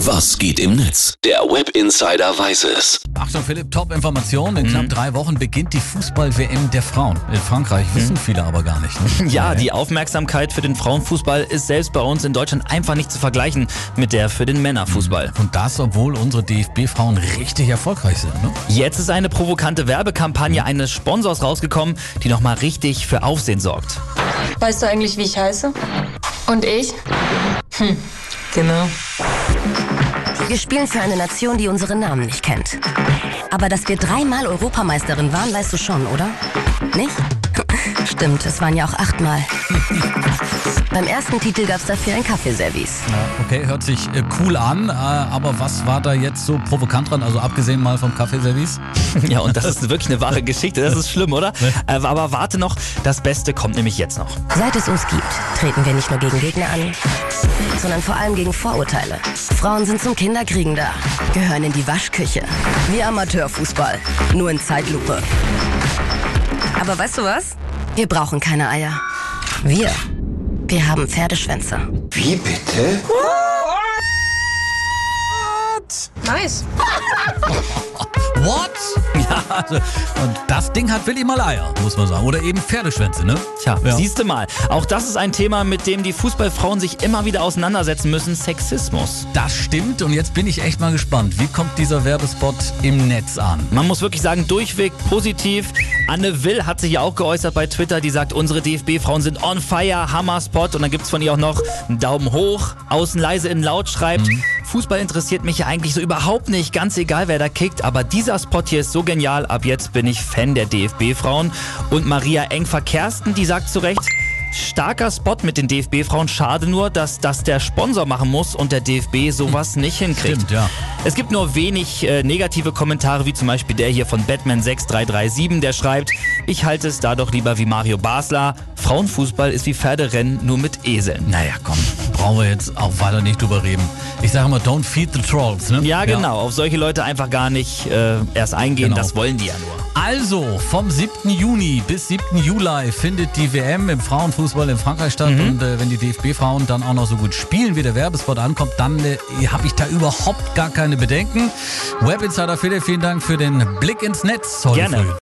Was geht im Netz? Der Web Insider weiß es. Achtung Philipp, Top-Information. In knapp drei Wochen beginnt die Fußball-WM der Frauen. In Frankreich wissen viele aber gar nicht. Ne? Ja, die Aufmerksamkeit für den Frauenfußball ist selbst bei uns in Deutschland einfach nicht zu vergleichen mit der für den Männerfußball. Und das, obwohl unsere DFB-Frauen richtig erfolgreich sind. Ne? Jetzt ist eine provokante Werbekampagne eines Sponsors rausgekommen, die nochmal richtig für Aufsehen sorgt. Weißt du eigentlich, wie ich heiße? Und ich? Hm, genau. Wir spielen für eine Nation, die unseren Namen nicht kennt. Aber dass wir dreimal Europameisterin waren, weißt du schon, oder? Nicht? Stimmt, es waren ja auch achtmal. Beim ersten Titel gab es dafür ein Kaffeeservice. Ja, okay, hört sich äh, cool an, äh, aber was war da jetzt so provokant dran? Also abgesehen mal vom Kaffeeservice? Ja, und das ist wirklich eine wahre Geschichte. Das ist schlimm, oder? Äh, aber warte noch, das Beste kommt nämlich jetzt noch. Seit es uns gibt, treten wir nicht nur gegen Gegner an, sondern vor allem gegen Vorurteile. Frauen sind zum Kinderkriegen da, gehören in die Waschküche. Wie Amateurfußball, nur in Zeitlupe. Aber weißt du was? Wir brauchen keine Eier. Wir, wir haben Pferdeschwänze. Wie bitte? Nice. Also, und das Ding hat Willi mal Eier, muss man sagen. Oder eben Pferdeschwänze, ne? Tja, Ja. siehst du mal. Auch das ist ein Thema, mit dem die Fußballfrauen sich immer wieder auseinandersetzen müssen. Sexismus. Das stimmt und jetzt bin ich echt mal gespannt. Wie kommt dieser Werbespot im Netz an? Man muss wirklich sagen, durchweg positiv. Anne Will hat sich ja auch geäußert bei Twitter, die sagt, unsere DFB-Frauen sind on fire, Hammer-Spot. Und dann gibt's von ihr auch noch einen Daumen hoch, außen leise in laut schreibt. Fußball interessiert mich ja eigentlich so überhaupt nicht, ganz egal wer da kickt, aber dieser Spot hier ist so genial, ab jetzt bin ich Fan der DFB-Frauen. Und Maria Engfer-Kersten, die sagt zu Recht, Starker Spot mit den DFB-Frauen. Schade nur, dass das der Sponsor machen muss und der DFB sowas nicht hinkriegt. Stimmt, ja. Es gibt nur wenig äh, negative Kommentare, wie zum Beispiel der hier von Batman6337, der schreibt, ich halte es da doch lieber wie Mario Basler. Frauenfußball ist wie Pferderennen, nur mit Eseln. Naja, komm, brauchen wir jetzt auch weiter nicht drüber reden. Ich sage mal, don't feed the trolls, ne? Ja, genau. Auf solche Leute einfach gar nicht äh, erst eingehen. Genau. Das wollen die ja nur. Also, vom 7. Juni bis 7. Juli findet die WM im Frauenfußball in Frankreich statt. Mhm. Und äh, wenn die DFB-Frauen dann auch noch so gut spielen, wie der Werbespot ankommt, dann äh, habe ich da überhaupt gar keine Bedenken. Web Insider Philipp, vielen Dank für den Blick ins Netz heute Gerne. früh.